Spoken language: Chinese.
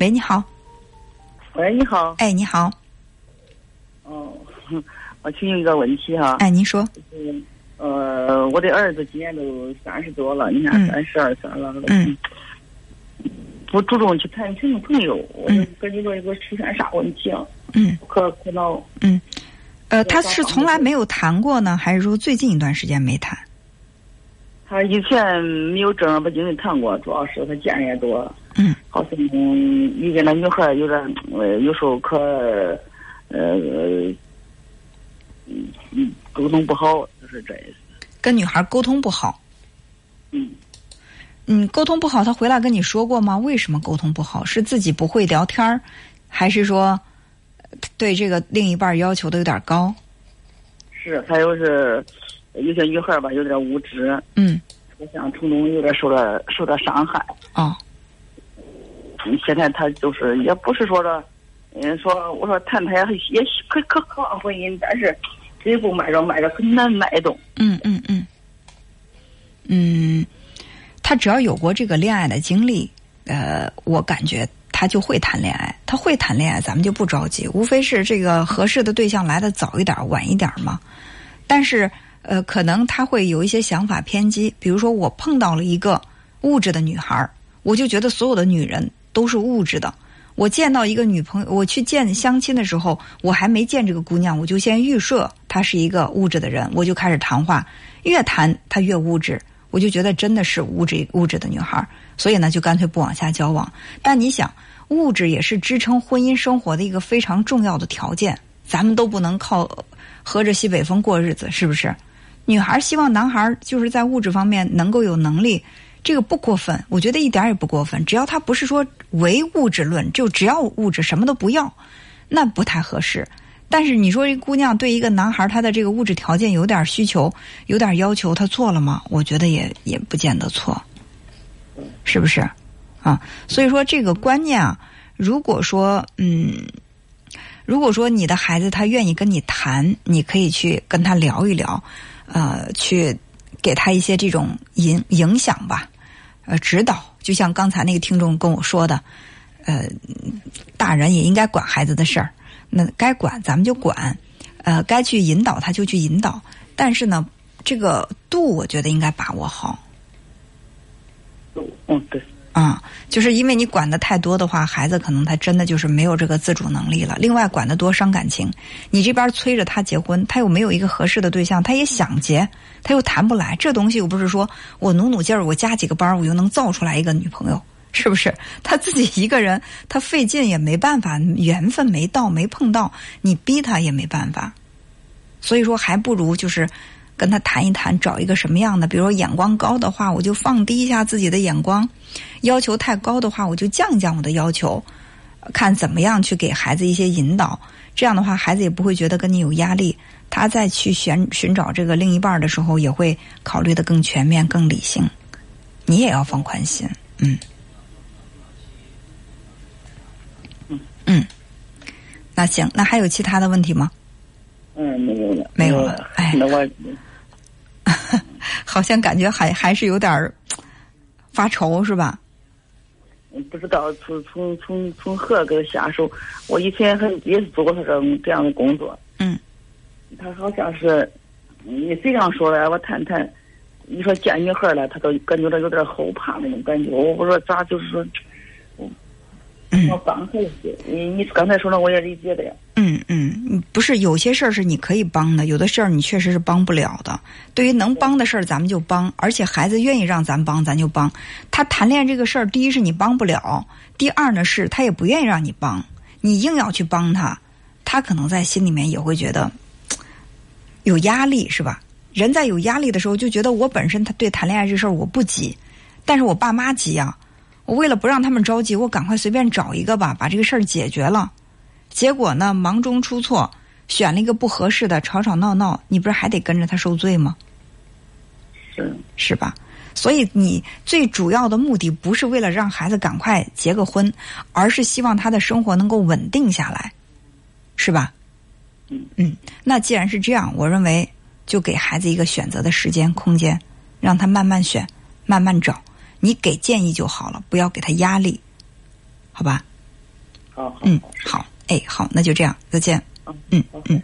喂，你好。喂，你好。哎，你好。哦，我请教一个问题哈。哎，您说。嗯呃，我的儿子今年都三十多了，你看三十二三了。嗯。不主动去谈亲朋友，我就感觉说，一个出现啥问题啊？嗯。可苦恼。嗯。呃，他是从来没有谈过呢，还是说最近一段时间没谈？他以前没有正儿八经的谈过，主要是他见人也多。嗯。好像遇见那女孩有点，呃，有时候可，呃，嗯嗯，沟通不好，就是这意思。跟女孩沟通不好。嗯。嗯，沟通不好，他回来跟你说过吗？为什么沟通不好？是自己不会聊天儿，还是说对这个另一半要求的有点高？是，还有是有些女孩吧，有点无知。嗯。我想从中有点受了受到伤害。哦。现在他就是也不是说的，嗯，说我说谈谈也也可可渴望婚姻，但是这一步迈着迈着很难迈动。嗯嗯嗯。嗯。他只要有过这个恋爱的经历，呃，我感觉他就会谈恋爱。他会谈恋爱，咱们就不着急，无非是这个合适的对象来的早一点、晚一点嘛。但是，呃，可能他会有一些想法偏激，比如说我碰到了一个物质的女孩我就觉得所有的女人都是物质的。我见到一个女朋友，我去见相亲的时候，我还没见这个姑娘，我就先预设她是一个物质的人，我就开始谈话，越谈她越物质。我就觉得真的是物质物质的女孩，所以呢，就干脆不往下交往。但你想，物质也是支撑婚姻生活的一个非常重要的条件。咱们都不能靠喝着西北风过日子，是不是？女孩希望男孩就是在物质方面能够有能力，这个不过分，我觉得一点也不过分。只要他不是说唯物质论，就只要物质什么都不要，那不太合适。但是你说这姑娘对一个男孩他的这个物质条件有点需求，有点要求，他错了吗？我觉得也也不见得错，是不是？啊，所以说这个观念啊，如果说嗯，如果说你的孩子他愿意跟你谈，你可以去跟他聊一聊，呃，去给他一些这种影影响吧，呃，指导。就像刚才那个听众跟我说的，呃，大人也应该管孩子的事儿。那该管咱们就管，呃，该去引导他就去引导，但是呢，这个度我觉得应该把握好。嗯，对。啊，就是因为你管的太多的话，孩子可能他真的就是没有这个自主能力了。另外，管的多伤感情。你这边催着他结婚，他又没有一个合适的对象，他也想结，他又谈不来。这东西又不是说我努努劲儿，我加几个班，我就能造出来一个女朋友。是不是他自己一个人，他费劲也没办法，缘分没到，没碰到，你逼他也没办法。所以说，还不如就是跟他谈一谈，找一个什么样的，比如说眼光高的话，我就放低一下自己的眼光；要求太高的话，我就降一降我的要求，看怎么样去给孩子一些引导。这样的话，孩子也不会觉得跟你有压力，他再去寻寻找这个另一半的时候，也会考虑的更全面、更理性。你也要放宽心，嗯。嗯，那行，那还有其他的问题吗？嗯，没有了，没有了。哎，那我好像感觉还还是有点儿发愁，是吧？不知道从从从从何个下手。我以前很也是做过这种这样的工作。嗯。他好像是你这样说来，我谈谈。你说见女孩了，他都感觉到有点后怕那种感觉。我我说咋就是说。我帮他一些，你你刚才说的我也理解的呀。嗯嗯，不是有些事儿是你可以帮的，有的事儿你确实是帮不了的。对于能帮的事儿，咱们就帮，而且孩子愿意让咱帮，咱就帮。他谈恋爱这个事儿，第一是你帮不了，第二呢是他也不愿意让你帮，你硬要去帮他，他可能在心里面也会觉得有压力，是吧？人在有压力的时候，就觉得我本身他对谈恋爱这事儿我不急，但是我爸妈急呀。我为了不让他们着急，我赶快随便找一个吧，把这个事儿解决了。结果呢，忙中出错，选了一个不合适的，吵吵闹闹，你不是还得跟着他受罪吗？是是吧？所以你最主要的目的不是为了让孩子赶快结个婚，而是希望他的生活能够稳定下来，是吧？嗯嗯。那既然是这样，我认为就给孩子一个选择的时间空间，让他慢慢选，慢慢找。你给建议就好了，不要给他压力，好吧？好好嗯好，哎，好，那就这样，再见。嗯嗯嗯。